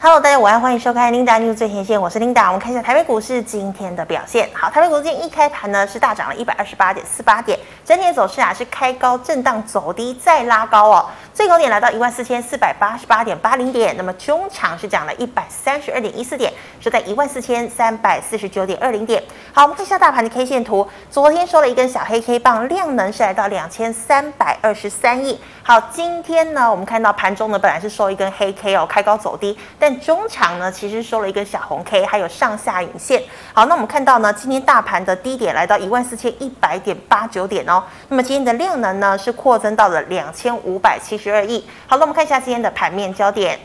Hello，大家午安，欢迎收看 Linda News 最前线，我是 Linda。我们看一下台北股市今天的表现。好，台北股市今天一开盘呢是大涨了一百二十八点四八点，整体走势啊是开高震荡走低再拉高哦，最高点来到一万四千四百八十八点八零点，那么中场是涨了一百三十二点一四点，收在一万四千三百四十九点二零点。好，我们看一下大盘的 K 线图，昨天收了一根小黑 K 棒，量能是来到两千三百二十三亿。好，今天呢我们看到盘中呢本来是收一根黑 K 哦，开高走低，但中场呢，其实收了一根小红 K，还有上下影线。好，那我们看到呢，今天大盘的低点来到一万四千一百点八九点哦。那么今天的量能呢，是扩增到了两千五百七十二亿。好，那我们看一下今天的盘面焦点。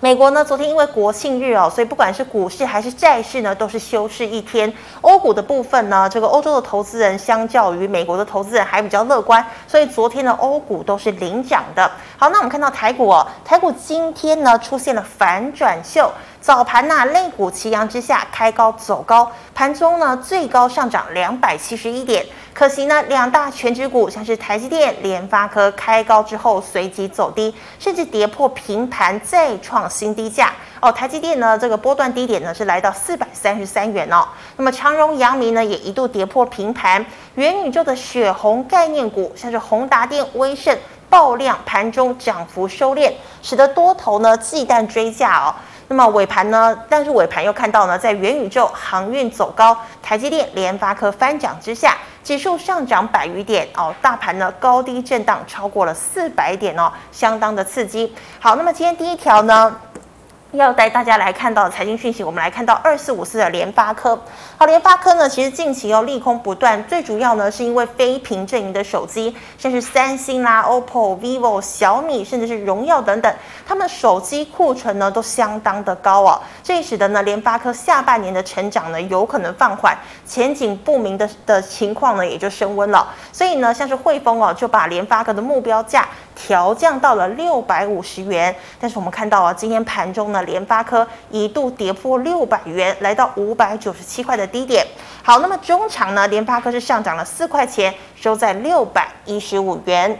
美国呢，昨天因为国庆日哦，所以不管是股市还是债市呢，都是休市一天。欧股的部分呢，这个欧洲的投资人相较于美国的投资人还比较乐观，所以昨天的欧股都是领涨的。好，那我们看到台股哦，台股今天呢出现了反转秀。早盘呐、啊，类股齐扬之下，开高走高，盘中呢最高上涨两百七十一点。可惜呢，两大全值股像是台积电、联发科开高之后随即走低，甚至跌破平盘，再创新低价。哦，台积电呢这个波段低点呢是来到四百三十三元哦。那么长荣、阳明呢也一度跌破平盘。元宇宙的血红概念股像是宏达电、威盛爆量，盘中涨幅收敛，使得多头呢忌惮追价哦。那么尾盘呢？但是尾盘又看到呢，在元宇宙、航运走高，台积电、联发科翻涨之下，指数上涨百余点哦，大盘呢高低震荡超过了四百点哦，相当的刺激。好，那么今天第一条呢，要带大家来看到财经讯息，我们来看到二四五四的联发科。好，联发科呢，其实近期要利空不断，最主要呢是因为非苹阵营的手机，像是三星啦、OPPO、vivo、小米，甚至是荣耀等等，他们手机库存呢都相当的高哦，这使得呢联发科下半年的成长呢有可能放缓，前景不明的的情况呢也就升温了。所以呢，像是汇丰哦，就把联发科的目标价调降到了六百五十元。但是我们看到啊，今天盘中呢。联发科一度跌破六百元，来到五百九十七块的低点。好，那么中场呢，联发科是上涨了四块钱，收在六百一十五元。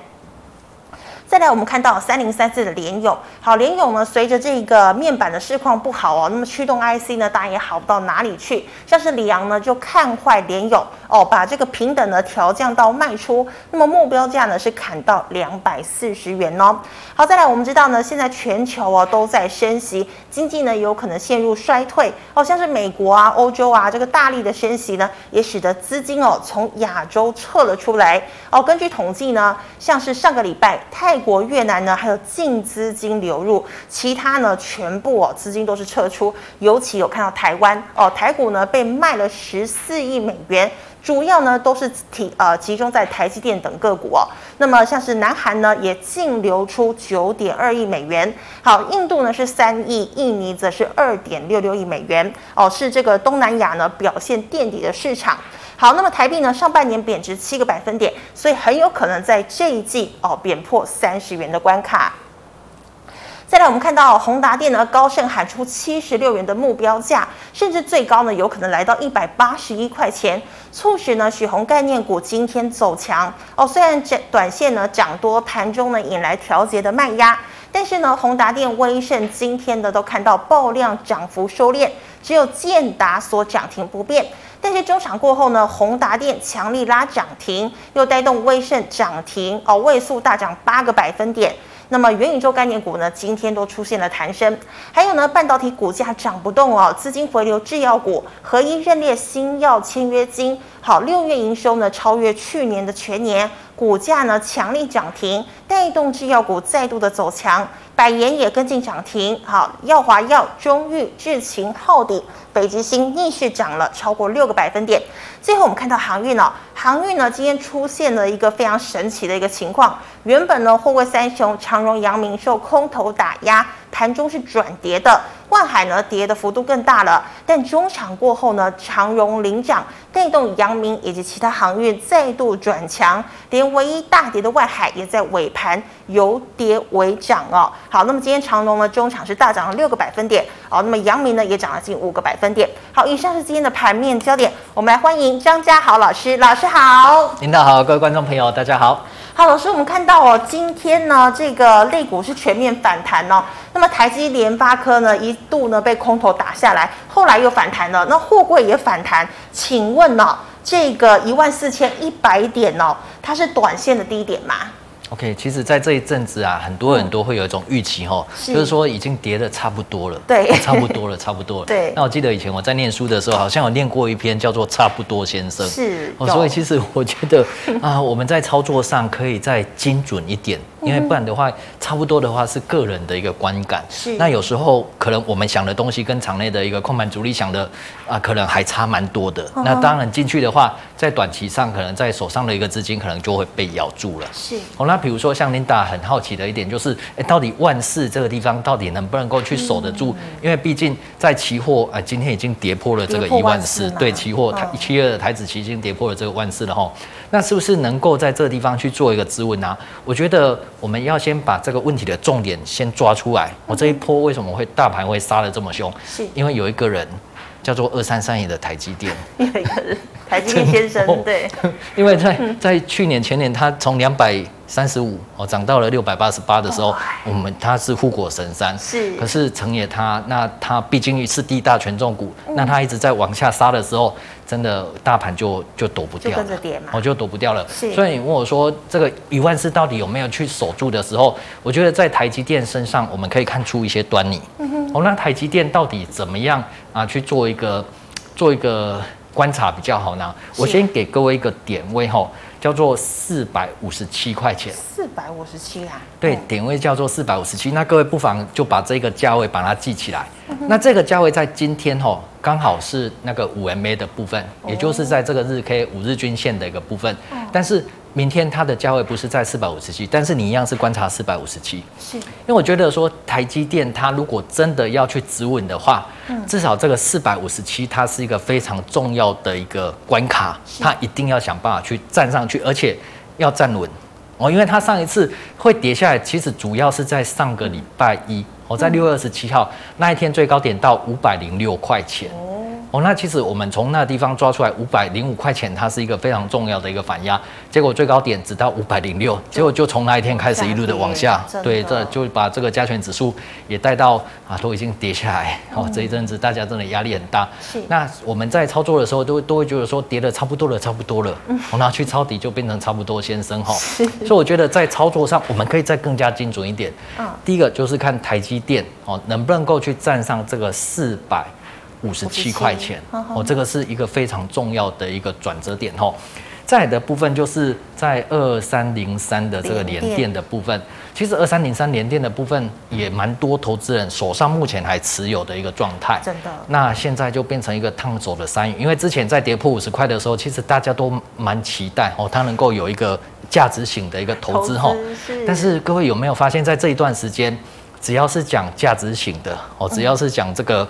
再来，我们看到三零三四的联咏，好，联咏呢，随着这个面板的市况不好哦，那么驱动 IC 呢，当然也好不到哪里去。像是里昂呢，就看坏联咏哦，把这个平等呢调降到卖出，那么目标价呢是砍到两百四十元哦。好，再来，我们知道呢，现在全球哦都在升息，经济呢有可能陷入衰退哦，像是美国啊、欧洲啊，这个大力的升息呢，也使得资金哦从亚洲撤了出来哦。根据统计呢，像是上个礼拜泰。国、越南呢，还有净资金流入，其他呢全部哦资金都是撤出，尤其有看到台湾哦，台股呢被卖了十四亿美元，主要呢都是体呃集中在台积电等个股哦。那么像是南韩呢也净流出九点二亿美元，好，印度呢是三亿，印尼则是二点六六亿美元哦，是这个东南亚呢表现垫底的市场。好，那么台币呢，上半年贬值七个百分点，所以很有可能在这一季哦贬破三十元的关卡。再来，我们看到宏达电呢高盛喊出七十六元的目标价，甚至最高呢有可能来到一百八十一块钱，促使呢许宏概念股今天走强哦。虽然这短线呢涨多，盘中呢引来调节的卖压，但是呢宏达电、威盛今天呢都看到爆量涨幅收敛，只有建达所涨停不变。但是中场过后呢，宏达电强力拉涨停，又带动威盛涨停哦，位数大涨八个百分点。那么元宇宙概念股呢，今天都出现了弹升。还有呢，半导体股价涨不动哦，资金回流制药股，合一认列新药签约金，好，六月营收呢超越去年的全年，股价呢强力涨停，带动制药股再度的走强。百研也跟进涨停，好，药华药、中裕、智勤、浩鼎、北极星逆势涨了超过六个百分点。最后我们看到航运哦，航运呢今天出现了一个非常神奇的一个情况，原本呢货柜三雄长荣、阳明受空头打压，盘中是转跌的。万海呢跌的幅度更大了，但中场过后呢，长荣领涨，带动阳明以及其他航运再度转强，连唯一大跌的外海也在尾盘由跌为涨哦。好，那么今天长荣呢中场是大涨了六个百分点哦，那么阳明呢也涨了近五个百分点。好，以上是今天的盘面焦点，我们来欢迎张家豪老师，老师好。领导好，各位观众朋友大家好。好，老师，我们看到哦，今天呢，这个类股是全面反弹哦。那么台积、联发科呢，一度呢被空头打下来，后来又反弹了。那货柜也反弹，请问呢、哦，这个一万四千一百点哦，它是短线的低点吗？OK，其实，在这一阵子啊，很多人都会有一种预期哈，是就是说已经跌的差不多了，对，差不多了，差不多了。对。那我记得以前我在念书的时候，好像有念过一篇叫做《差不多先生》。是。哦，所以其实我觉得啊，我们在操作上可以再精准一点。因为不然的话，差不多的话是个人的一个观感。是。那有时候可能我们想的东西跟场内的一个控盘主力想的啊，可能还差蛮多的。那当然进去的话，在短期上可能在手上的一个资金可能就会被咬住了。是。哦，那比如说像 Linda 很好奇的一点就是，哎，到底万四这个地方到底能不能够去守得住？因为毕竟在期货啊，今天已经跌破了这个一万四。对，期货台七月的台子期已经跌破了这个万四了哈。那是不是能够在这个地方去做一个支稳呢？我觉得。我们要先把这个问题的重点先抓出来。我这一波为什么会大盘会杀的这么凶？是因为有一个人叫做二三三一的台积电，有一个人台积电先生 对，因为在在去年前年他从两百。三十五哦，涨到了六百八十八的时候，我们他是护国神山，是。可是成也他，那他毕竟是第一大权重股，那他一直在往下杀的时候，真的大盘就就躲不掉，我就躲不掉了。所以你问我说这个一万四到底有没有去守住的时候，我觉得在台积电身上我们可以看出一些端倪。嗯哼。哦，那台积电到底怎么样啊？去做一个做一个观察比较好呢？我先给各位一个点位哈。叫做四百五十七块钱，四百五十七啊？对，点位叫做四百五十七。那各位不妨就把这个价位把它记起来。嗯、那这个价位在今天吼，刚好是那个五 MA 的部分，也就是在这个日 K 五日均线的一个部分。哦、但是明天它的价位不是在四百五十七，但是你一样是观察四百五十七。是，因为我觉得说台积电它如果真的要去止稳的话，嗯、至少这个四百五十七它是一个非常重要的一个关卡，它一定要想办法去站上去，而且要站稳。哦，因为它上一次会跌下来，其实主要是在上个礼拜一，我在六月二十七号那一天最高点到五百零六块钱。哦，那其实我们从那个地方抓出来五百零五块钱，它是一个非常重要的一个反压，结果最高点只到五百零六，结果就从那一天开始一路的往下，对，这就把这个加权指数也带到啊，都已经跌下来。哦，这一阵子大家真的压力很大。是。那我们在操作的时候都都会觉得说跌的差不多了，差不多了。嗯。我拿去抄底就变成差不多先生哈。是。所以我觉得在操作上我们可以再更加精准一点。嗯。第一个就是看台积电哦，能不能够去站上这个四百。五十七块钱哦，这个是一个非常重要的一个转折点哦。再来的部分就是在二三零三的这个连电的部分，其实二三零三连电的部分也蛮多投资人手上目前还持有的一个状态。真的。那现在就变成一个烫手的山芋，因为之前在跌破五十块的时候，其实大家都蛮期待哦，它能够有一个价值型的一个投资哈。但是各位有没有发现，在这一段时间，只要是讲价值型的哦，只要是讲这个。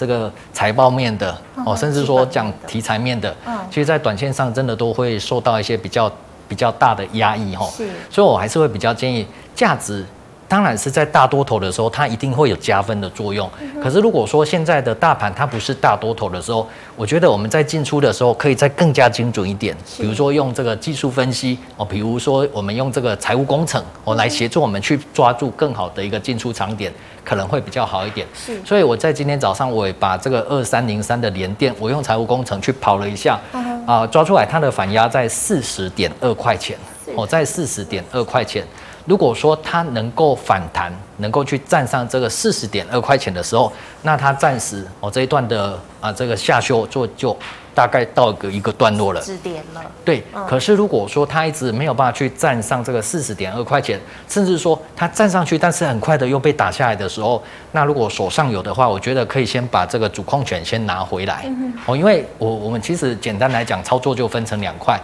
这个财报面的哦，甚至说讲题材面的，其实，在短线上真的都会受到一些比较比较大的压抑哈。是，所以我还是会比较建议价值。当然是在大多头的时候，它一定会有加分的作用。可是如果说现在的大盘它不是大多头的时候，我觉得我们在进出的时候可以再更加精准一点。比如说用这个技术分析哦，比如说我们用这个财务工程哦来协助我们去抓住更好的一个进出场点，可能会比较好一点。是。所以我在今天早上我也把这个二三零三的连电，我用财务工程去跑了一下，啊，抓出来它的反压在四十点二块钱，哦，在四十点二块钱。如果说它能够反弹，能够去站上这个四十点二块钱的时候，那它暂时哦这一段的啊这个下修就就大概到个一个段落了。止点了。对。嗯、可是如果说它一直没有办法去站上这个四十点二块钱，甚至说它站上去，但是很快的又被打下来的时候，那如果手上有的话，我觉得可以先把这个主控权先拿回来。嗯、哦，因为我我们其实简单来讲，操作就分成两块。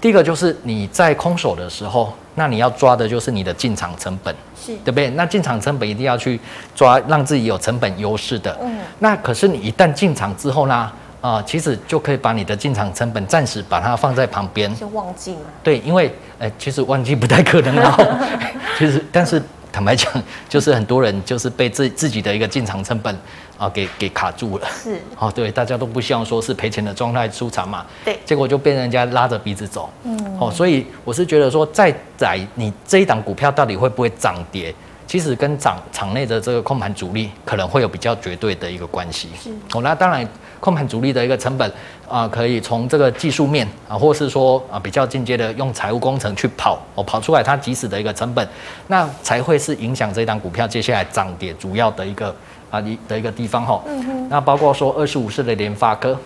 第一个就是你在空手的时候，那你要抓的就是你的进场成本，是对不对？那进场成本一定要去抓，让自己有成本优势的。嗯。那可是你一旦进场之后呢，啊、呃，其实就可以把你的进场成本暂时把它放在旁边，就忘记了。对，因为呃，其实忘记不太可能哦。其实，但是坦白讲，就是很多人就是被自自己的一个进场成本啊给给卡住了。是，哦，对，大家都不希望说是赔钱的状态出场嘛。对，结果就被人家拉着鼻子走。嗯，哦，所以我是觉得说，在在你这一档股票到底会不会涨跌？其实跟场场内的这个控盘主力可能会有比较绝对的一个关系。是哦，那当然控盘主力的一个成本啊、呃，可以从这个技术面啊，或是说啊比较进阶的用财务工程去跑，哦跑出来它即时的一个成本，那才会是影响这档股票接下来涨跌主要的一个啊一的一个地方哈。嗯哼。那包括说二十五四的联发科，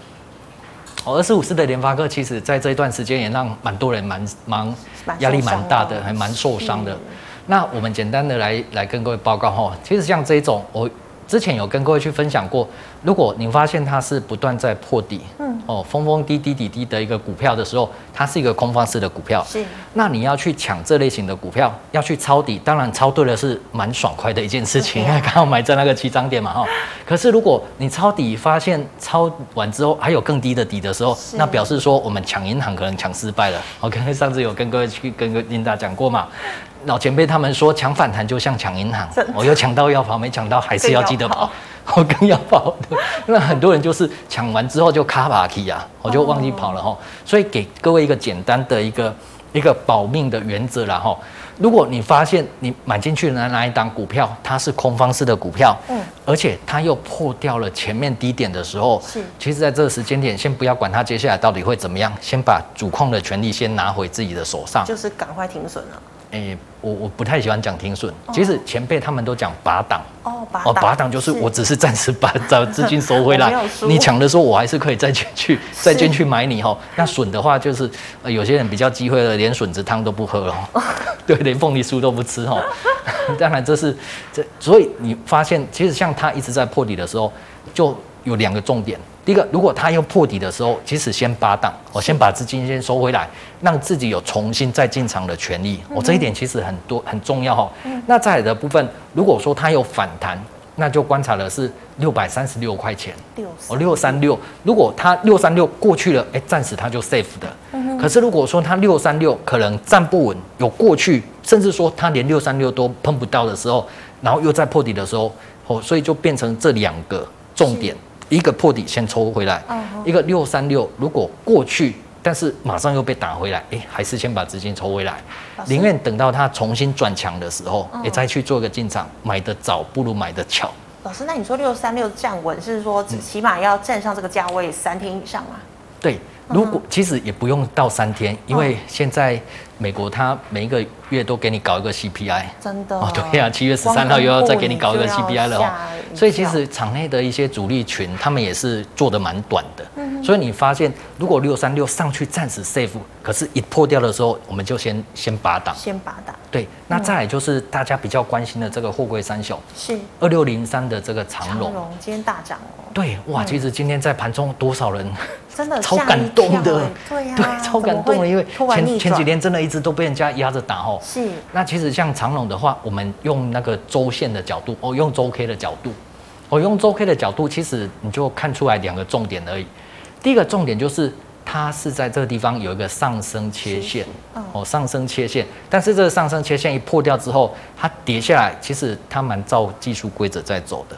哦二十五四的联发科，其实在这一段时间也让蛮多人蛮蛮压力蛮大的，还蛮受伤的。那我们简单的来来跟各位报告哈，其实像这种，我之前有跟各位去分享过，如果你发现它是不断在破底，嗯，哦，峰峰低低底低的一个股票的时候，它是一个空方式的股票，是，那你要去抢这类型的股票，要去抄底，当然抄对了是蛮爽快的一件事情，因为刚好买在那个起涨点嘛哈。可是如果你抄底发现抄完之后还有更低的底的时候，那表示说我们抢银行可能抢失败了。我刚才上次有跟各位去跟个琳达讲过嘛。老前辈他们说抢反弹就像抢银行，我又抢到要跑，没抢到还是要记得跑，我 更要跑的。那很多人就是抢完之后就卡巴奇啊，我就忘记跑了哈。所以给各位一个简单的一个一个保命的原则啦哈。如果你发现你买进去的那一档股票它是空方式的股票，嗯，而且它又破掉了前面低点的时候，是，其实在这个时间点先不要管它接下来到底会怎么样，先把主控的权利先拿回自己的手上，就是赶快停损了。诶、欸，我我不太喜欢讲停损，其实前辈他们都讲拔档哦，拔档、哦、拔档就是我只是暂时把 找资金收回来，你抢的时候我还是可以再进去再进去买你哈。那损的话就是、呃、有些人比较机会的，连笋子汤都不喝了，对，连凤梨酥都不吃哈。当然这是这，所以你发现其实像他一直在破底的时候，就有两个重点。第一个，如果它要破底的时候，其实先八档，我先把资金先收回来，让自己有重新再进场的权利。我这一点其实很多很重要哈。那再来的部分，如果说它有反弹，那就观察的是六百三十六块钱。哦，六三六。如果它六三六过去了，哎，暂时它就 safe 的。可是如果说它六三六可能站不稳，有过去，甚至说它连六三六都碰不到的时候，然后又在破底的时候，哦，所以就变成这两个重点。一个破底先抽回来，一个六三六如果过去，但是马上又被打回来，哎，还是先把资金抽回来，宁愿等到它重新转强的时候，哎，再去做个进场，买的早不如买的巧。老师，那你说六三六站稳是说起码要站上这个价位三天以上吗？对。如果其实也不用到三天，因为现在美国它每一个月都给你搞一个 CPI，真的。哦，对呀，七月十三号又要再给你搞一个 CPI 了哦，所以其实场内的一些主力群他们也是做的蛮短的，所以你发现如果六三六上去暂时 safe，可是一破掉的时候，我们就先先拔档，先拔档，对，那再来就是大家比较关心的这个货柜三雄，是。二六零三的这个长荣，长荣今天大涨哦，对，哇，其实今天在盘中多少人？真的超感动的，对呀，对，超感动的，因为前前几天真的一直都被人家压着打哦。是。那其实像长龙的话，我们用那个周线的角度，哦，用周 K 的角度，我用周 K 的角度，其实你就看出来两个重点而已。第一个重点就是它是在这个地方有一个上升切线，哦，上升切线。但是这个上升切线一破掉之后，它跌下来，其实它蛮照技术规则在走的。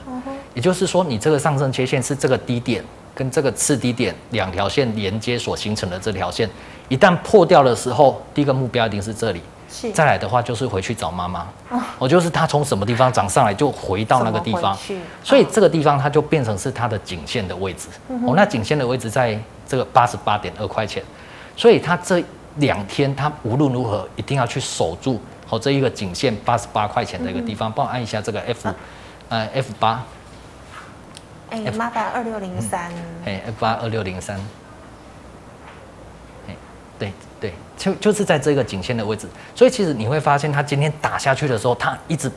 也就是说，你这个上升切线是这个低点。跟这个次低点两条线连接所形成的这条线，一旦破掉的时候，第一个目标一定是这里。是。再来的话就是回去找妈妈。哦。我就是他从什么地方长上来就回到那个地方。所以这个地方它就变成是它的颈线的位置。哦。那颈线的位置在这个八十八点二块钱。所以它这两天它无论如何一定要去守住好这一个颈线八十八块钱的一个地方。帮我按一下这个 F，呃 F 八。哎，麻烦二六零三。哎，F 八二六零三。哎，对对，就就是在这个颈线的位置，所以其实你会发现，它今天打下去的时候，它一直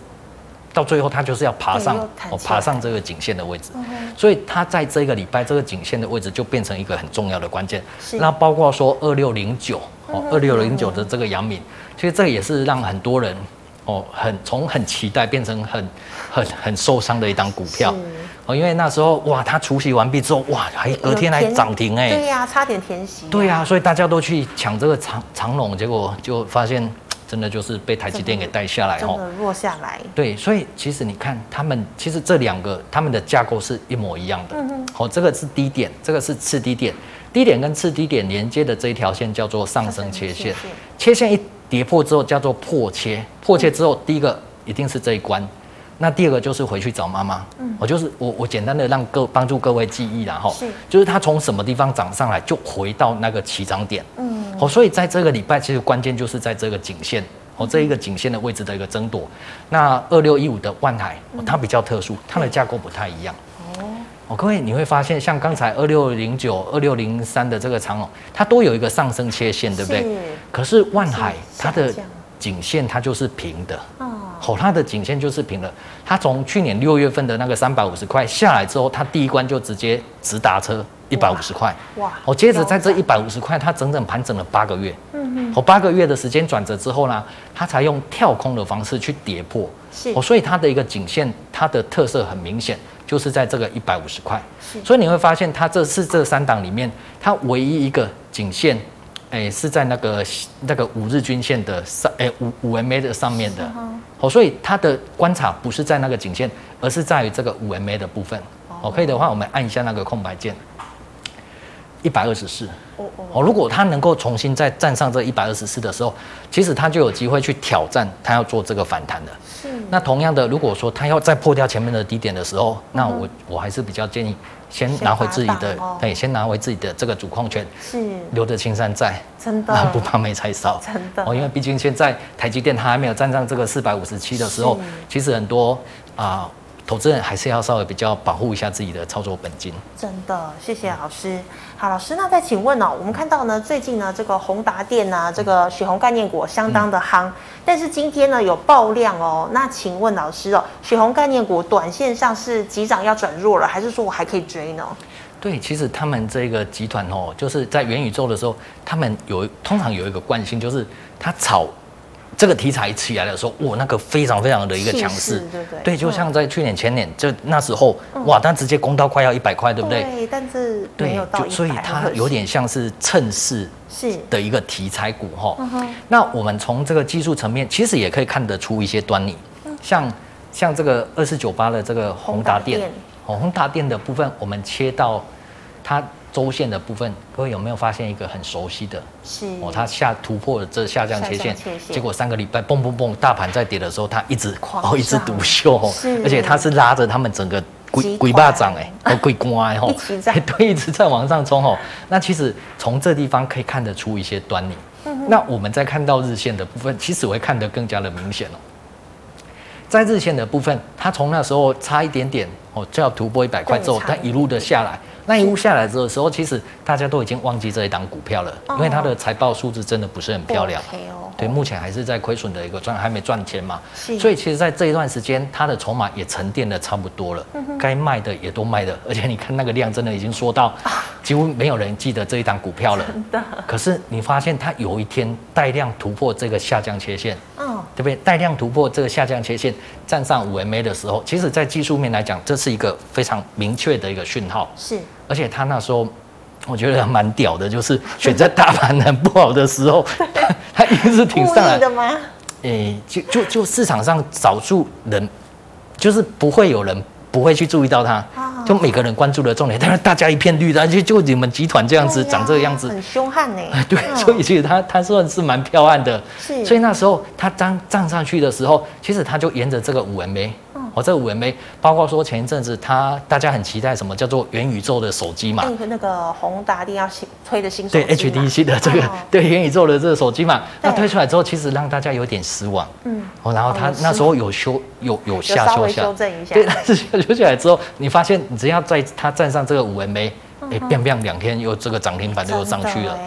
到最后，它就是要爬上哦，爬上这个颈线的位置。所以它在这个礼拜，这个颈线的位置就变成一个很重要的关键。那包括说二六零九哦，二六零九的这个阳明，其实这也是让很多人哦，很从很期待变成很很很受伤的一档股票。哦，因为那时候哇，它除息完毕之后，哇，还隔天还涨停哎，对呀、啊，差点填息、啊。对呀、啊，所以大家都去抢这个长长龙，结果就发现真的就是被台积电给带下来哦，真的落下来。对，所以其实你看他们，其实这两个他们的架构是一模一样的。嗯好，这个是低点，这个是次低点，低点跟次低点连接的这一条线叫做上升切线，切线一跌破之后叫做破切，破切之后第一个一定是这一关。那第二个就是回去找妈妈，嗯，我就是我我简单的让各帮助各位记忆然后，是，就是它从什么地方涨上来就回到那个起涨点，嗯，好，所以在这个礼拜其实关键就是在这个颈线，哦，这一个颈线的位置的一个争夺。那二六一五的万海，它比较特殊，它的架构不太一样，哦，哦，各位你会发现像刚才二六零九、二六零三的这个长哦，它都有一个上升切线，对不对？可是万海它的颈线它就是平的，好，它的颈线就是平的。它从去年六月份的那个三百五十块下来之后，它第一关就直接直达车一百五十块。哇！哦，接着在这一百五十块，它整整盘整了八个月。嗯嗯。哦，八个月的时间转折之后呢，它才用跳空的方式去跌破。是。哦，所以它的一个颈线，它的特色很明显，就是在这个一百五十块。是。所以你会发现，它这是这三档里面，它唯一一个颈线。哎、欸，是在那个那个五日均线的上，哎、欸，五五 MA 的上面的，好、哦，所以它的观察不是在那个颈线，而是在于这个五 MA 的部分。哦，可以的话，我们按一下那个空白键，一百二十四。哦，如果它能够重新再站上这一百二十四的时候，其实它就有机会去挑战它要做这个反弹的。是。那同样的，如果说它要再破掉前面的低点的时候，那我我还是比较建议。先拿回自己的，对，先拿回自己的这个主控权，是留着青山在，真的不怕没柴烧，真的哦，因为毕竟现在台积电它还没有站上这个四百五十七的时候，其实很多啊。呃投资人还是要稍微比较保护一下自己的操作本金。真的，谢谢老师。好，老师，那再请问哦，我们看到呢，最近呢，这个宏达电呢，这个血红概念股相当的夯，但是今天呢有爆量哦。那请问老师哦，血红概念股短线上是急涨要转弱了，还是说我还可以追呢？对，其实他们这个集团哦，就是在元宇宙的时候，他们有通常有一个惯性，就是他炒。这个题材起来的时候，哇，那个非常非常的一个强势，对对？对，就像在去年前年，就那时候，哇，它直接攻到快要一百块，对不对？对，但是没有到，所以它有点像是趁势是。的一个题材股哈。那我们从这个技术层面，其实也可以看得出一些端倪，像像这个二四九八的这个宏达电，宏达电的部分，我们切到它。周线的部分，各位有没有发现一个很熟悉的？是哦，它下突破了这下降切线，结果三个礼拜蹦蹦蹦，大盘在跌的时候，它一直哦一直独秀哦，而且它是拉着他们整个鬼鬼巴掌哎，哦鬼乖哦，对，一直在往上冲哦。那其实从这地方可以看得出一些端倪。那我们在看到日线的部分，其实我会看得更加的明显哦。在日线的部分，它从那时候差一点点哦，就要突破一百块之后，它一路的下来。那一路下来的时候，其实大家都已经忘记这一档股票了，因为它的财报数字真的不是很漂亮。对，目前还是在亏损的一个状态，还没赚钱嘛。所以其实，在这一段时间，它的筹码也沉淀的差不多了，该卖的也都卖了，而且你看那个量，真的已经缩到几乎没有人记得这一档股票了。可是你发现它有一天带量突破这个下降切线，嗯对不对？带量突破这个下降切线，站上五 MA 的时候，其实在技术面来讲，这是一个非常明确的一个讯号。是。而且他那时候，我觉得蛮屌的，就是选在大盘很不好的时候，他他一直挺上来的吗？诶，就就就市场上少数人，就是不会有人不会去注意到他，就每个人关注的重点，但是大家一片绿的，就就你们集团这样子长这个样子，很凶悍呢。对，所以其实他他算是蛮彪悍的，是。所以那时候他当站上去的时候，其实他就沿着这个五 MA。哦，这个五 MA 包括说前一阵子，他大家很期待什么叫做元宇宙的手机嘛？那个宏达电要新推的新手机对 HDC 的这个、哦、对元宇宙的这个手机嘛？那推出来之后，其实让大家有点失望。嗯。哦，然后它那时候有修有有下修下，修正一下。对，但是修起来之后，你发现你只要在它站上这个五 MA，哎，biang biang 两天又这个涨停板就又上去了。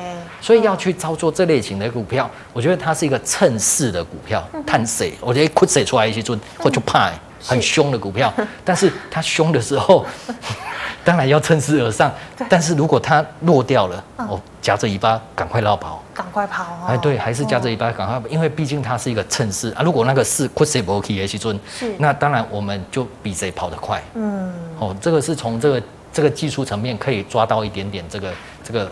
所以要去操作这类型的股票，我觉得它是一个趁势的股票，探水？我觉得亏水出来一些就，或就怕。很凶的股票，但是它凶的时候，当然要趁势而上。但是如果它落掉了，哦，夹着尾巴赶快绕跑，赶快跑。哎，对，还是夹着尾巴赶快，因为毕竟它是一个趁势啊。如果那个势亏谁不 OK 的时阵，是，那当然我们就比谁跑得快。嗯，哦，这个是从这个这个技术层面可以抓到一点点这个这个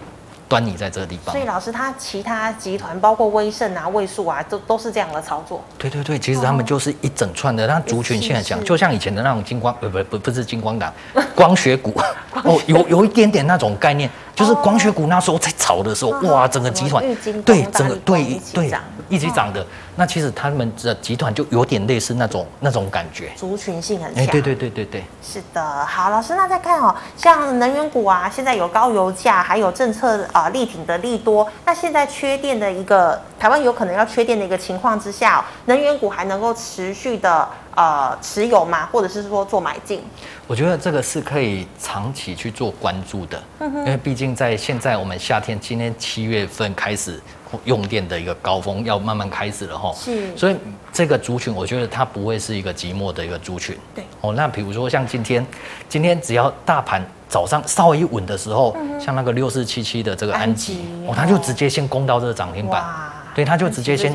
端倪在这个地方。所以老师，他其他集团包括威盛啊、位数啊，都都是这样的操作。对对对，其实他们就是一整串的，那族群现在讲，就像以前的那种金光，不不不不是金光党，光学股哦，有有一点点那种概念。就是光学股那时候在炒的时候，哇，整个集团对整个对对一起涨的。那其实他们的集团就有点类似那种那种感觉，族群性很强。对对对对对，是的。好，老师，那再看哦，像能源股啊，现在有高油价，还有政策啊力挺的利多。那现在缺电的一个台湾有可能要缺电的一个情况之下，能源股还能够持续的呃持有吗？或者是说做买进？我觉得这个是可以长期去做关注的，因为毕竟在现在我们夏天，今天七月份开始用电的一个高峰要慢慢开始了哈，是，所以这个族群我觉得它不会是一个寂寞的一个族群，对，哦，那比如说像今天，今天只要大盘早上稍微一稳的时候，像那个六四七七的这个安吉，哦，它就直接先攻到这个涨停板，对，它就直接先，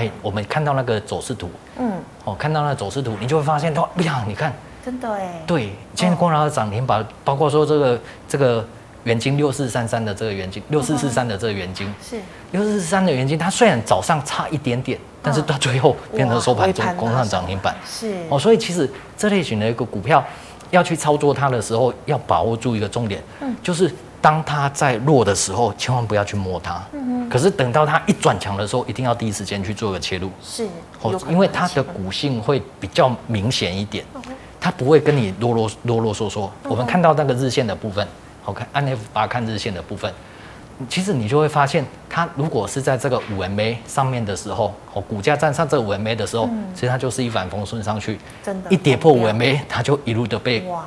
哎，我们看到那个走势图，嗯，哦，看到那个走势图，你就会发现，哇，哎呀，你看。真的哎，对，今天光拿的涨停板，包括说这个这个元晶六四三三的这个元晶六四四三的这个元晶是。六四四三的元晶，它虽然早上差一点点，但是到最后变成收盘中攻上涨停板。是。哦，所以其实这类型的一个股票要去操作它的时候，要把握住一个重点，嗯，就是当它在弱的时候，千万不要去摸它，嗯，可是等到它一转强的时候，一定要第一时间去做个切入，是哦，因为它的股性会比较明显一点。它不会跟你啰啰啰啰嗦嗦。我们看到那个日线的部分，好看按 F 八看日线的部分，其实你就会发现，它如果是在这个五 MA 上面的时候，哦，股价站上这五 MA 的时候，其实它就是一帆风顺上去，真的，一跌破五 MA，它就一路的被，哇，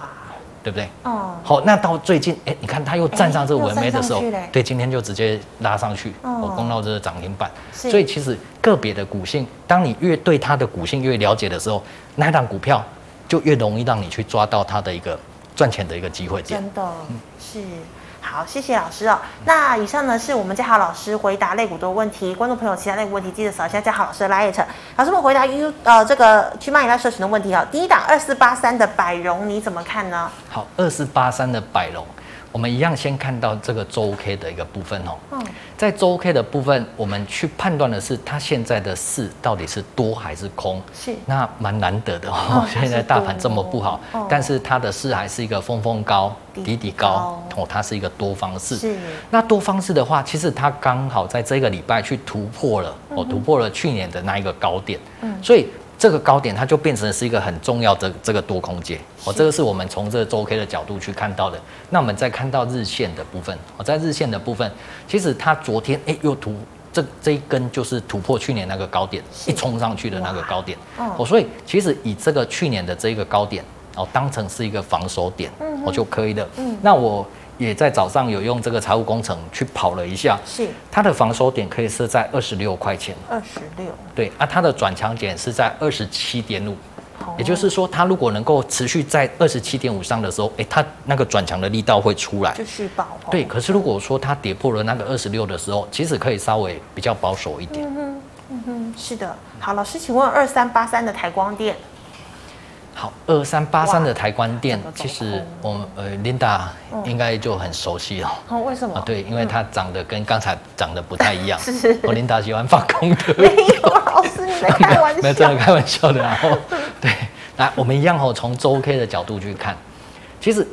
对不对？哦，好，那到最近，哎，你看它又站上这五 MA 的时候，对，今天就直接拉上去，哦，攻到这个涨停板。所以其实个别的股性，当你越对它的股性越了解的时候，那档股票。就越容易让你去抓到它的一个赚钱的一个机会点。真的，嗯、是好，谢谢老师哦。那以上呢是我们嘉豪老师回答肋骨的问题，观众朋友其他肋骨问题记得扫一下嘉豪老师的 light。老师们回答 U 呃这个去蚂蚁拉社群的问题啊。第一档二四八三的百荣你怎么看呢？好，二四八三的百荣。我们一样先看到这个周 K 的一个部分哦，在周 K 的部分，我们去判断的是它现在的市到底是多还是空，是。那蛮难得的哦。现在大盘这么不好，但是它的市还是一个峰峰高，底底高哦，它是一个多方式。是。那多方式的话，其实它刚好在这个礼拜去突破了哦，突破了去年的那一个高点，嗯，所以。这个高点它就变成是一个很重要的这个多空间哦，这个是我们从这个周 K 的角度去看到的。那我们再看到日线的部分哦，在日线的部分，其实它昨天哎又突这这一根就是突破去年那个高点，一冲上去的那个高点哦，所以其实以这个去年的这一个高点哦当成是一个防守点哦就可以了。嗯，那我。也在早上有用这个财务工程去跑了一下，是它的防守点可以设在二十六块钱，二十六，对啊，它的转强点是在二十七点五，也就是说，它如果能够持续在二十七点五上的时候，哎，它那个转强的力道会出来，就续保。对，可是如果说它跌破了那个二十六的时候，其实可以稍微比较保守一点。嗯哼，嗯哼，是的。好，老师，请问二三八三的台光电。好，二三八三的台关店，其实我们呃，Linda 应该就很熟悉了。哦，为什么？啊，对，因为它长得跟刚才长得不太一样。是。我 Linda 喜欢放空的。没有，老师你在开玩笑。没有，真的开玩笑的。然后，对，来，我们一样哦，从周 K 的角度去看，其实。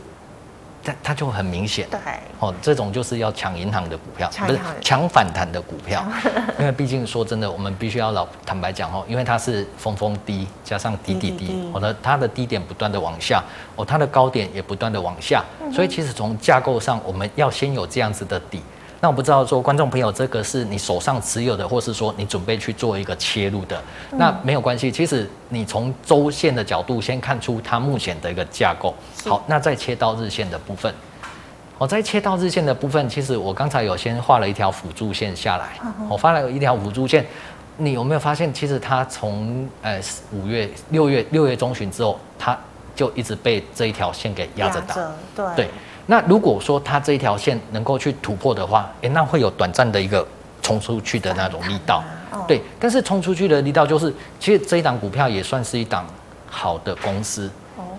它它就很明显，对，哦，这种就是要抢银行的股票，不是抢反弹的股票，因为毕竟说真的，我们必须要老坦白讲哦，因为它是峰峰低加上低低低，我的它的低点不断的往下，哦，它的高点也不断的往下，所以其实从架构上，我们要先有这样子的底。那我不知道说，观众朋友，这个是你手上持有的，或是说你准备去做一个切入的，那没有关系。其实你从周线的角度先看出它目前的一个架构。好，那再切到日线的部分。我在切到日线的部分，其实我刚才有先画了一条辅助线下来。我发了一条辅助线，你有没有发现，其实它从呃五月、六月、六月中旬之后，它就一直被这一条线给压着打。对。对那如果说它这一条线能够去突破的话，哎、欸，那会有短暂的一个冲出去的那种力道，对。但是冲出去的力道就是，其实这一档股票也算是一档好的公司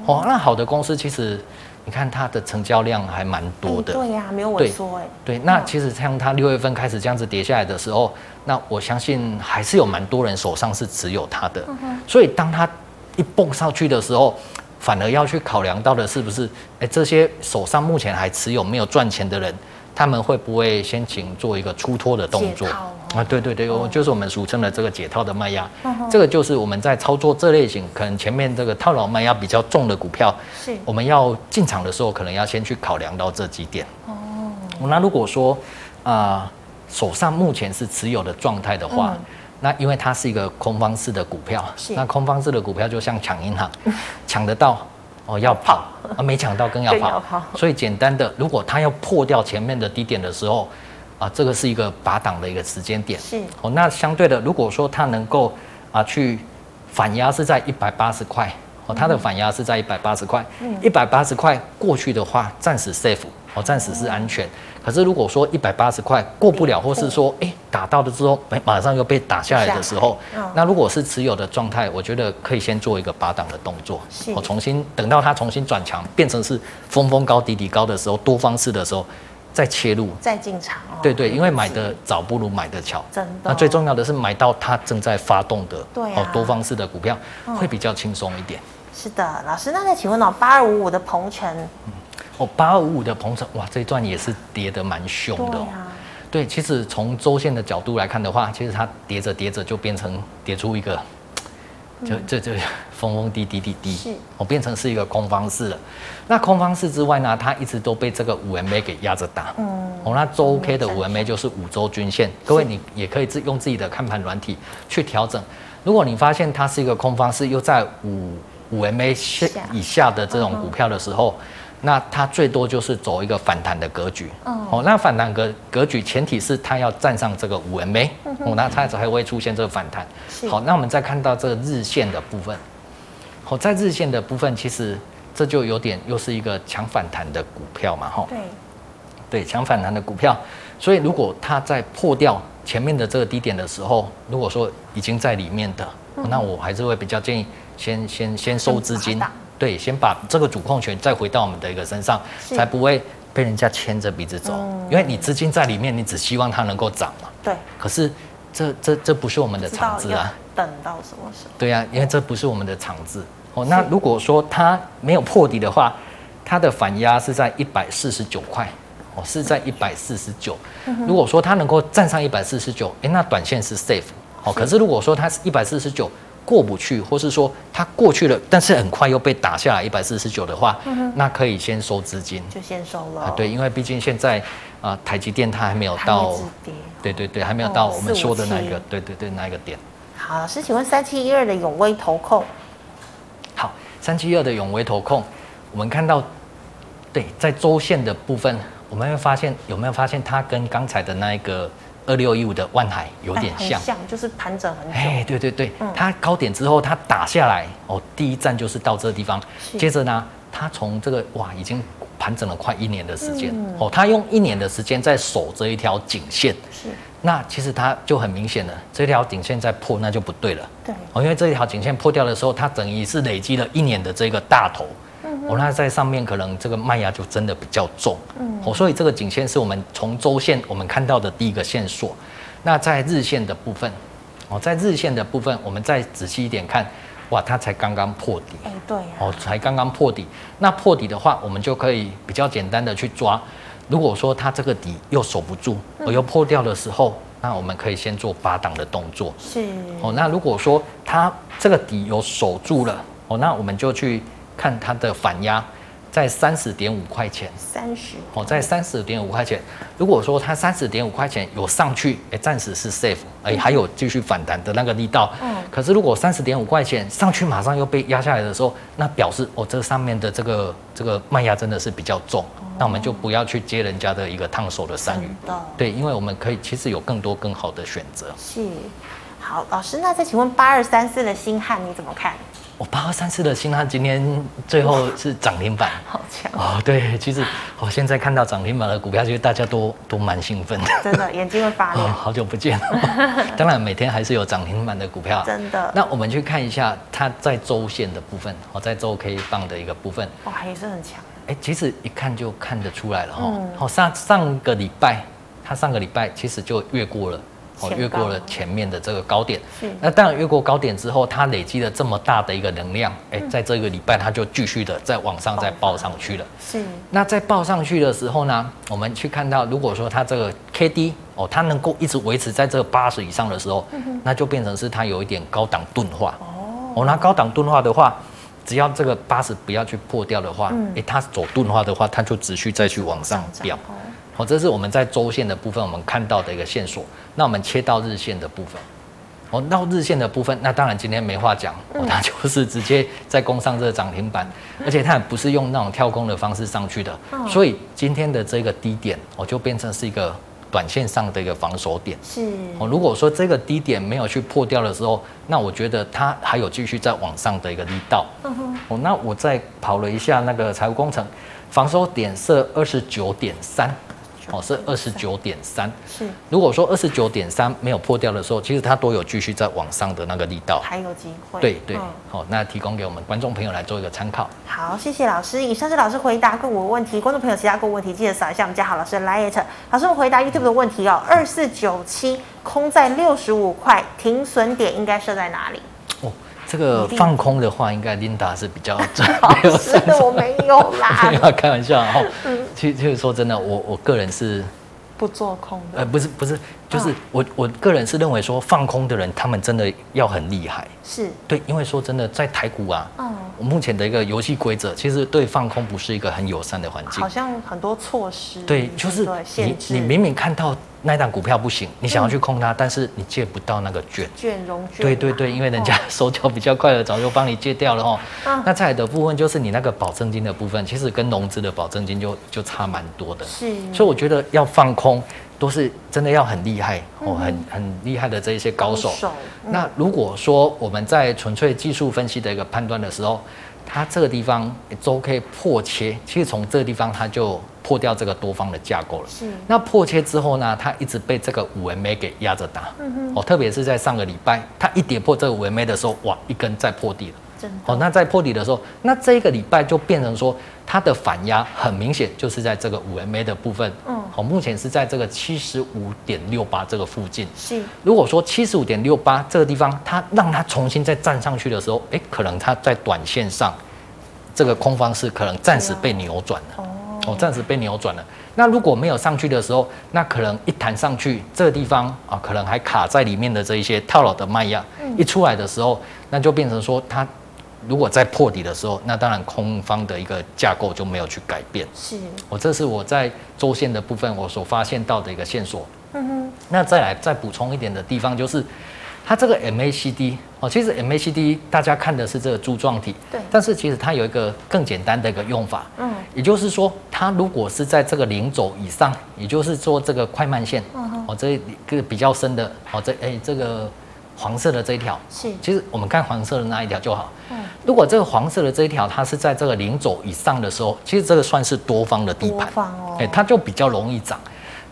哦。那好的公司其实你看它的成交量还蛮多的。对呀，没有萎缩哎。对，那其实像它六月份开始这样子跌下来的时候，那我相信还是有蛮多人手上是持有它的。所以当它一蹦上去的时候，反而要去考量到的是不是，哎，这些手上目前还持有没有赚钱的人，他们会不会先请做一个出脱的动作？啊，对对对，我就是我们俗称的这个解套的卖压，嗯、这个就是我们在操作这类型，可能前面这个套牢卖压比较重的股票，是。我们要进场的时候，可能要先去考量到这几点。哦，那如果说啊、呃，手上目前是持有的状态的话，嗯、那因为它是一个空方式的股票，是。那空方式的股票就像抢银行，抢得到哦要跑，啊没抢到更要跑，要跑。所以简单的，如果它要破掉前面的低点的时候。啊，这个是一个拔档的一个时间点。是。哦，那相对的，如果说它能够啊去反压是在一百八十块，哦，它的反压是在一百八十块，一百八十块过去的话，暂时 safe，哦，暂时是安全。可是如果说一百八十块过不了，或是说哎打到了之后，哎马上又被打下来的时候，那如果是持有的状态，我觉得可以先做一个拔档的动作，我重新等到它重新转强，变成是峰峰高底底高的时候，多方式的时候。再切入，再进场哦。对对，因为买的早不如买的巧。真的。那最重要的是买到它正在发动的，对哦，多方式的股票会比较轻松一点。是的，老师，那再请问哦，八二五五的鹏程，哦，八二五五的鹏程，哇，这一段也是跌得蛮凶的。对啊。对，其实从周线的角度来看的话，其实它跌着跌着就变成跌出一个。就这就 峰峰低低低低，是，我变成是一个空方式了。那空方式之外呢，它一直都被这个五 MA 给压着打。嗯，哦，那周 K 的五 MA 就是五周均线。各位，你也可以自用自己的看盘软体去调整。如果你发现它是一个空方式，又在五五 MA 以下的这种股票的时候。那它最多就是走一个反弹的格局，哦，那反弹格格局前提是它要站上这个五 MA，哦，那它才会出现这个反弹。好，那我们再看到这个日线的部分，好，在日线的部分，其实这就有点又是一个强反弹的股票嘛，哈，对，对，强反弹的股票，所以如果它在破掉前面的这个低点的时候，如果说已经在里面的，那我还是会比较建议先先先收资金。对，先把这个主控权再回到我们的一个身上，才不会被人家牵着鼻子走。嗯、因为你资金在里面，你只希望它能够涨嘛。对。可是这这这不是我们的场子啊。等到什么时候？对呀、啊，因为这不是我们的场子哦。那如果说它没有破底的话，它的反压是在一百四十九块哦，是在一百四十九。如果说它能够站上一百四十九，哎，那短线是 safe 哦。可是如果说它是一百四十九。过不去，或是说它过去了，但是很快又被打下来一百四十九的话，嗯、那可以先收资金，就先收了。啊，对，因为毕竟现在啊、呃，台积电它还没有到，对对对，还没有到我们说的那一个，哦、对对对，那一个点。好，老师，请问三七一二的永威投控。好，三七一二的永威投控，我们看到，对，在周线的部分，我们会发现有没有发现它跟刚才的那一个。二六一五的万海有点像，像就是盘整很久。哎，对对对，嗯、它高点之后它打下来哦，第一站就是到这个地方。接着呢，它从这个哇，已经盘整了快一年的时间、嗯、哦，它用一年的时间在守这一条颈线。是，那其实它就很明显了，这条颈线在破，那就不对了。对，哦，因为这一条颈线破掉的时候，它等于是累积了一年的这个大头。哦，那在上面可能这个麦芽就真的比较重，嗯，哦，所以这个颈线是我们从周线我们看到的第一个线索。那在日线的部分，哦，在日线的部分，我们再仔细一点看，哇，它才刚刚破底，哎，对，哦，才刚刚破底。那破底的话，我们就可以比较简单的去抓。如果说它这个底又守不住，而又破掉的时候，那我们可以先做拔档的动作。是，哦，那如果说它这个底有守住了，哦，那我们就去。看它的反压在三十点五块钱，三十哦，在三十点五块钱。如果说它三十点五块钱有上去，哎，暂时是 safe，哎，还有继续反弹的那个力道。嗯。可是如果三十点五块钱上去，马上又被压下来的时候，那表示哦，这上面的这个这个卖压真的是比较重，那我们就不要去接人家的一个烫手的山芋。对，因为我们可以其实有更多更好的选择。是。好，老师，那再请问八二三四的新汉你怎么看？我八二三四的新汉今天最后是涨停板，好强哦！对，其实我现在看到涨停板的股票，其实大家都都蛮兴奋的，真的眼睛会发 亮。哦，好久不见了，当然每天还是有涨停板的股票，真的。那我们去看一下它在周线的部分，哦，在周 K 棒的一个部分，哇，也是很强。哎，其实一看就看得出来了哈。好，上上个礼拜，它上个礼拜其实就越过了。哦，越过了前面的这个高点，是。那当然越过高点之后，它累积了这么大的一个能量，哎、嗯，在这个礼拜它就继续的再往上再报上去了。是。那在报上去的时候呢，我们去看到，如果说它这个 K D 哦，它能够一直维持在这个八十以上的时候，嗯、那就变成是它有一点高档钝化。哦。哦，那高档钝化的话，只要这个八十不要去破掉的话，哎、嗯，它走钝化的话，它就持续再去往上飙。哦，这是我们在周线的部分我们看到的一个线索。那我们切到日线的部分，哦，到日线的部分，那当然今天没话讲，哦，它就是直接在攻上这个涨停板，而且它也不是用那种跳空的方式上去的，所以今天的这个低点，哦，就变成是一个短线上的一个防守点。是，哦，如果说这个低点没有去破掉的时候，那我觉得它还有继续在往上的一个力道。嗯哦，那我再跑了一下那个财务工程，防守点设二十九点三。哦，是二十九点三。是，如果说二十九点三没有破掉的时候，其实它都有继续在往上的那个力道，还有机会。对对，好、嗯，那提供给我们观众朋友来做一个参考。好，谢谢老师。以上是老师回答个股问题，观众朋友其他个问题记得扫一下我们家好老师的 LINE。老师，我们回答 YouTube 的问题哦。二四九七空在六十五块，停损点应该设在哪里？哦，这个放空的话，应该 Linda 是比较 准。是的，我没有啦。没有开玩笑哈。其实，其实说真的，我我个人是不做空的。呃，不是，不是，就是我我个人是认为说放空的人，他们真的要很厉害。是对，因为说真的，在台股啊，嗯，我目前的一个游戏规则，其实对放空不是一个很友善的环境。好像很多措施。对，就是你你明明看到那档股票不行，你想要去空它，但是你借不到那个券。券融券。对对对，因为人家手脚比较快的，早就帮你借掉了哦。那再来的部分就是你那个保证金的部分，其实跟融资的保证金就就差蛮多的。是。所以我觉得要放空。都是真的要很厉害哦，很很厉害的这一些高手。那如果说我们在纯粹技术分析的一个判断的时候，它这个地方周 K 破切，其实从这个地方它就破掉这个多方的架构了。是。那破切之后呢，它一直被这个五 MA 给压着打。嗯哼。哦，特别是在上个礼拜，它一跌破这个五 MA 的时候，哇，一根再破地了。哦，那在破底的时候，那这个礼拜就变成说，它的反压很明显就是在这个五 MA 的部分。嗯，好，目前是在这个七十五点六八这个附近。是，如果说七十五点六八这个地方，它让它重新再站上去的时候，哎，可能它在短线上这个空方是可能暂时被扭转了。哦，暂时被扭转了。那如果没有上去的时候，那可能一弹上去这个地方啊，可能还卡在里面的这一些套牢的卖压，一出来的时候，那就变成说它。如果在破底的时候，那当然空方的一个架构就没有去改变。是，我这是我在周线的部分我所发现到的一个线索。嗯哼。那再来再补充一点的地方就是，它这个 MACD 哦，其实 MACD 大家看的是这个柱状体。对。但是其实它有一个更简单的一个用法。嗯。也就是说，它如果是在这个零轴以上，也就是说这个快慢线。嗯哼。哦，这个比较深的哦，这哎这个。黄色的这一条是，其实我们看黄色的那一条就好。嗯，如果这个黄色的这一条它是在这个零轴以上的时候，其实这个算是多方的地盘，哦，哎，它就比较容易涨。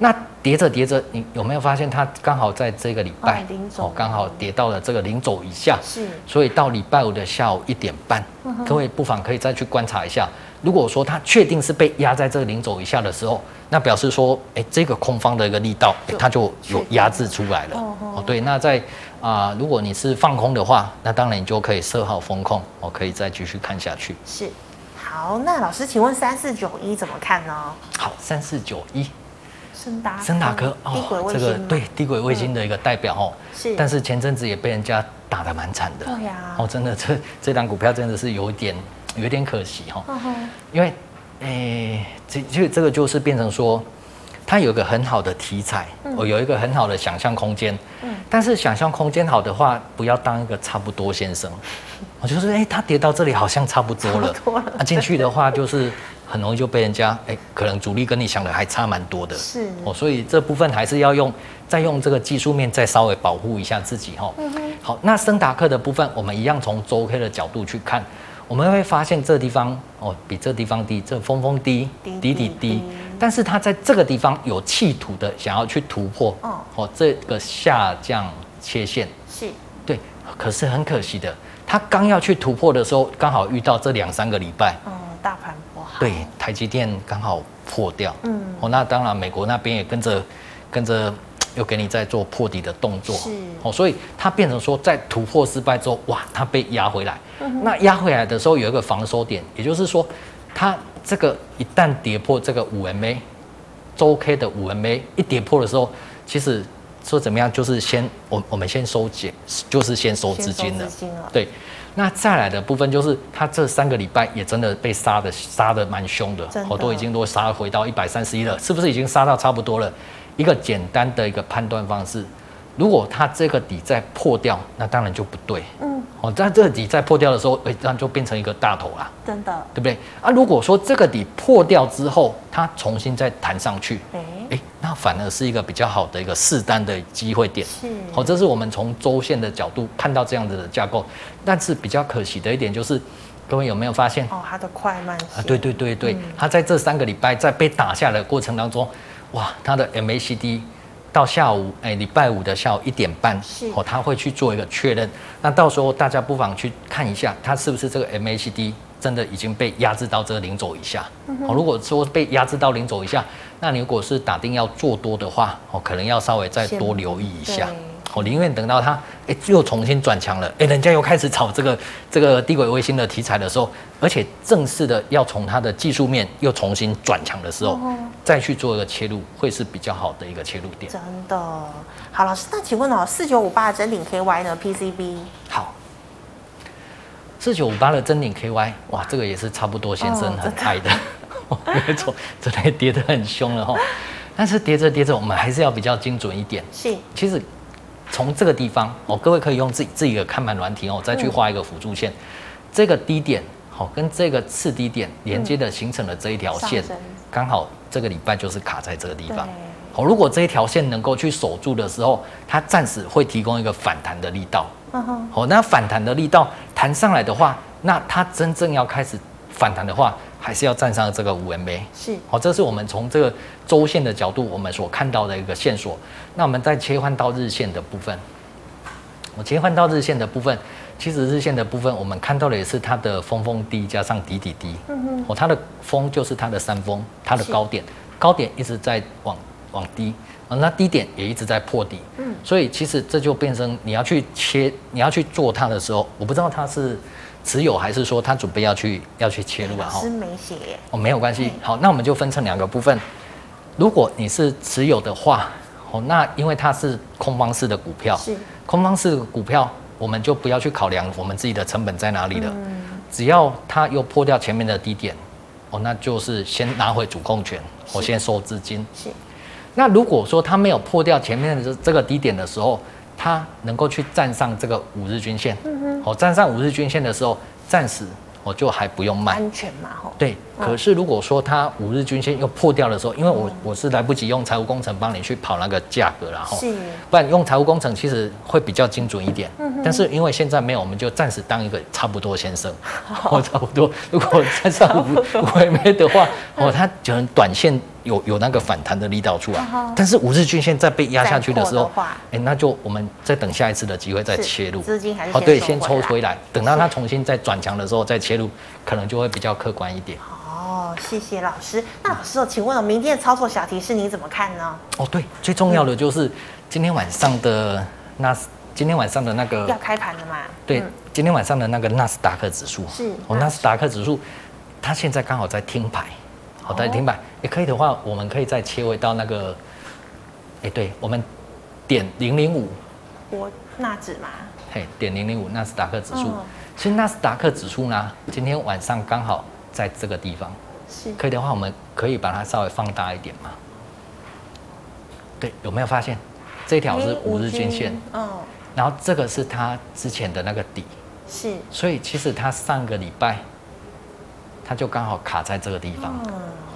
那叠着叠着，你有没有发现它刚好在这个礼拜哦，刚好跌到了这个零轴以下。是，所以到礼拜五的下午一点半，各位不妨可以再去观察一下。如果说它确定是被压在这个零轴以下的时候，那表示说，哎，这个空方的一个力道，它就有压制出来了。哦，对，那在。啊、呃，如果你是放空的话，那当然你就可以设好风控，我可以再继续看下去。是，好，那老师，请问三四九一怎么看呢？好，三四九一，森达升达科哦，这个对低轨卫星的一个代表哦。是，但是前阵子也被人家打得蛮惨的。对呀、啊。哦，真的，这这档股票真的是有点有点可惜哈、哦。因为，诶，这就这个就是变成说。它有一个很好的题材，我有一个很好的想象空间。嗯，但是想象空间好的话，不要当一个差不多先生。我就是，哎，它跌到这里好像差不多了。啊，进去的话就是很容易就被人家哎，可能主力跟你想的还差蛮多的。是哦，所以这部分还是要用再用这个技术面再稍微保护一下自己哈。哦嗯、好，那升达克的部分，我们一样从周 K 的角度去看，我们会发现这地方哦比这地方低，这峰峰低，底底低，但是它在这个地方有企图的想要去突破哦，哦这个下降切线。是。对，可是很可惜的。他刚要去突破的时候，刚好遇到这两三个礼拜，嗯，大盘不好，对，台积电刚好破掉，嗯，哦，那当然美国那边也跟着跟着又给你在做破底的动作，是，哦，所以它变成说在突破失败之后，哇，它被压回来，嗯，那压回来的时候有一个防守点，也就是说，它这个一旦跌破这个五 MA 周 K 的五 MA 一跌破的时候，其实。说怎么样？就是先我我们先收紧，就是先收资金了。对，那再来的部分就是，他这三个礼拜也真的被杀的杀的蛮凶的，好多已经都杀回到一百三十一了，是不是已经杀到差不多了？一个简单的一个判断方式，如果它这个底再破掉，那当然就不对。嗯，哦，在这个底再破掉的时候，哎，这样就变成一个大头啦。真的，对不对？啊，如果说这个底破掉之后，它重新再弹上去。哎，那反而是一个比较好的一个试单的机会点。是，好，这是我们从周线的角度看到这样子的架构。但是比较可惜的一点就是，各位有没有发现？哦，它的快慢啊，对对对对，它在这三个礼拜在被打下的过程当中，哇，它的 MACD 到下午，哎，礼拜五的下午一点半，是，哦，他会去做一个确认。那到时候大家不妨去看一下，他是不是这个 MACD。真的已经被压制到这个零轴以下。哦，如果说被压制到零轴以下，那你如果是打定要做多的话，哦，可能要稍微再多留意一下。我宁愿等到它，哎，又重新转强了，哎，人家又开始炒这个这个低轨卫星的题材的时候，而且正式的要从它的技术面又重新转强的时候，再去做一个切入，会是比较好的一个切入点。真的，好，老师，那请问哦，四九五八的臻鼎 KY 呢？PCB 好。四九五八的真顶 KY，哇，这个也是差不多先生很爱的，哦、没错，这里跌得很凶了哈。但是跌着跌着，我们还是要比较精准一点。是，其实从这个地方哦，各位可以用自己自己的看盘软体哦，再去画一个辅助线。嗯、这个低点好，跟这个次低点连接的形成的这一条线，刚好这个礼拜就是卡在这个地方。好，如果这一条线能够去守住的时候，它暂时会提供一个反弹的力道。好，那反弹的力道弹上来的话，那它真正要开始反弹的话，还是要站上这个五 MA。是，好，这是我们从这个周线的角度我们所看到的一个线索。那我们再切换到日线的部分，我切换到日线的部分，其实日线的部分我们看到的也是它的峰峰低加上底底低。嗯哼，哦，它的峰就是它的山峰，它的高点，高点一直在往往低。啊，那低点也一直在破底，嗯，所以其实这就变成你要去切，你要去做它的时候，我不知道它是持有还是说他准备要去要去切入啊？哈，是没写哦，没有关系。好，那我们就分成两个部分。如果你是持有的话，哦，那因为它是空方式的股票，是空方式的股票，我们就不要去考量我们自己的成本在哪里了。嗯，只要它又破掉前面的低点，哦，那就是先拿回主控权，我先收资金。是。那如果说它没有破掉前面的这这个低点的时候，它能够去站上这个五日均线，嗯哼，哦，站上五日均线的时候，暂时。我就还不用卖，安全嘛，吼。对，可是如果说它五日均线又破掉的时候，因为我我是来不及用财务工程帮你去跑那个价格然后。是。不然用财务工程其实会比较精准一点。嗯。但是因为现在没有，我们就暂时当一个差不多先生。好。差不多。如果再上五五 MA 的话，哦，它可能短线有有那个反弹的力道出来。但是五日均线再被压下去的时候，哎，那就我们再等下一次的机会再切入。资金还是哦，对，先抽回来，等到它重新再转强的时候再切入。可能就会比较客观一点。哦，谢谢老师。那老师，请问我明天的操作小提示你怎么看呢？哦，对，最重要的就是今天晚上的纳斯，今天晚上的那个要开盘了嘛？对，今天晚上的那个纳斯达克指数是哦，纳斯达克指数，它现在刚好在听牌，好，在听牌。也可以的话，我们可以再切回到那个，哎，对，我们点零零五，我纳指嘛？嘿，点零零五纳斯达克指数。其实纳斯达克指数呢，今天晚上刚好在这个地方，是。可以的话，我们可以把它稍微放大一点嘛？对，有没有发现？这条是五日均线？嗯，然后这个是它之前的那个底，是，所以其实它上个礼拜它就刚好卡在这个地方。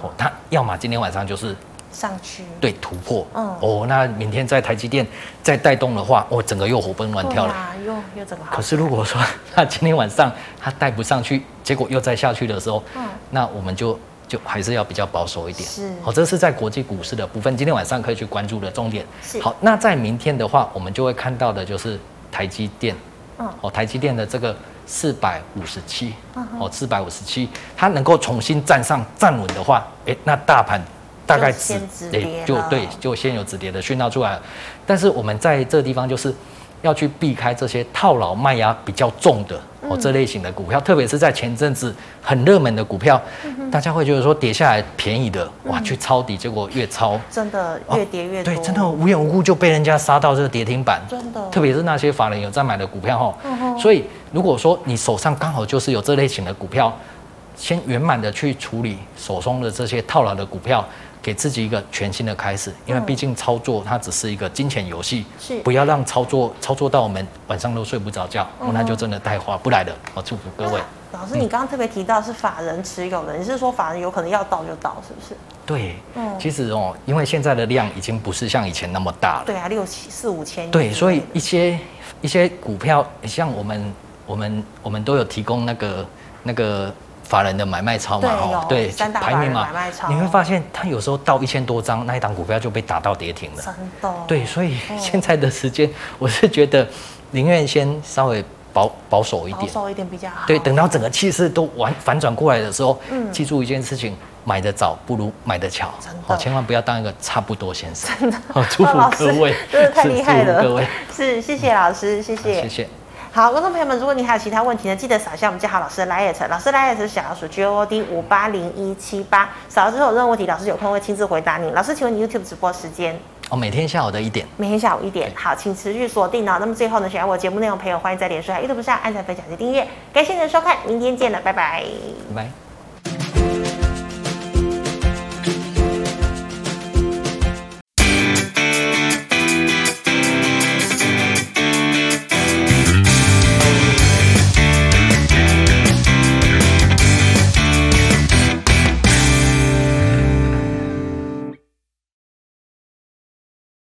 哦，它要么今天晚上就是上去，对，突破。嗯，哦，那明天在台积电再带动的话，哦，整个又活蹦乱跳了。又又怎么好。可是如果说那今天晚上它带不上去，结果又再下去的时候，嗯，那我们就。就还是要比较保守一点，是好，这是在国际股市的部分，今天晚上可以去关注的重点。是好，那在明天的话，我们就会看到的就是台积电，嗯，哦，台积电的这个四百五十七，哦，四百五十七，它能够重新站上站稳的话，诶，那大盘大概止，跌，就对，就先有止跌的讯号出来了。但是我们在这个地方就是。要去避开这些套牢卖压比较重的哦，这类型的股票，特别是在前阵子很热门的股票，大家会觉得说跌下来便宜的哇，去抄底，结果越抄真的越跌越多，对，真的无缘无故就被人家杀到这个跌停板，真的，特别是那些法人有在买的股票哈，所以如果说你手上刚好就是有这类型的股票，先圆满的去处理手中的这些套牢的股票。给自己一个全新的开始，因为毕竟操作它只是一个金钱游戏，是不要让操作操作到我们晚上都睡不着觉，嗯、那就真的太划不来了。我祝福各位。老师，你刚刚特别提到是法人持有的，嗯、你是说法人有可能要倒就倒，是不是？对，嗯，其实哦，因为现在的量已经不是像以前那么大了。对啊，六七四五千亿。对，所以一些一些股票，像我们我们我们都有提供那个那个。法人的买卖超嘛，哦，对，排名嘛，你会发现它有时候到一千多张，那一档股票就被打到跌停了。真的。对，所以 现在的时间，我是觉得宁愿先稍微保保守一点，保守一点比较好。对，等到整个气势都完反转过来的时候，嗯，记住一件事情，买的早不如买的巧，真的，千万不要当一个差不多先生。真的，祝福各位，真的太厉害了，各位，是，谢谢老师，谢谢，谢谢。好，观众朋友们，如果你还有其他问题呢，记得扫一下我们嘉豪老师的 LINE，老师 LINE 是小老鼠 G O D 五八零一七八，扫了之后有任何问题，老师有空会亲自回答你。老师，请问你 YouTube 直播时间？哦，每天下午的一点。每天下午一点。好，请持续锁定哦。那么最后呢，喜欢我节目内容朋友，欢迎在脸书、YouTube 上按赞、分享及订阅。感谢您的收看，明天见了，拜拜。拜拜。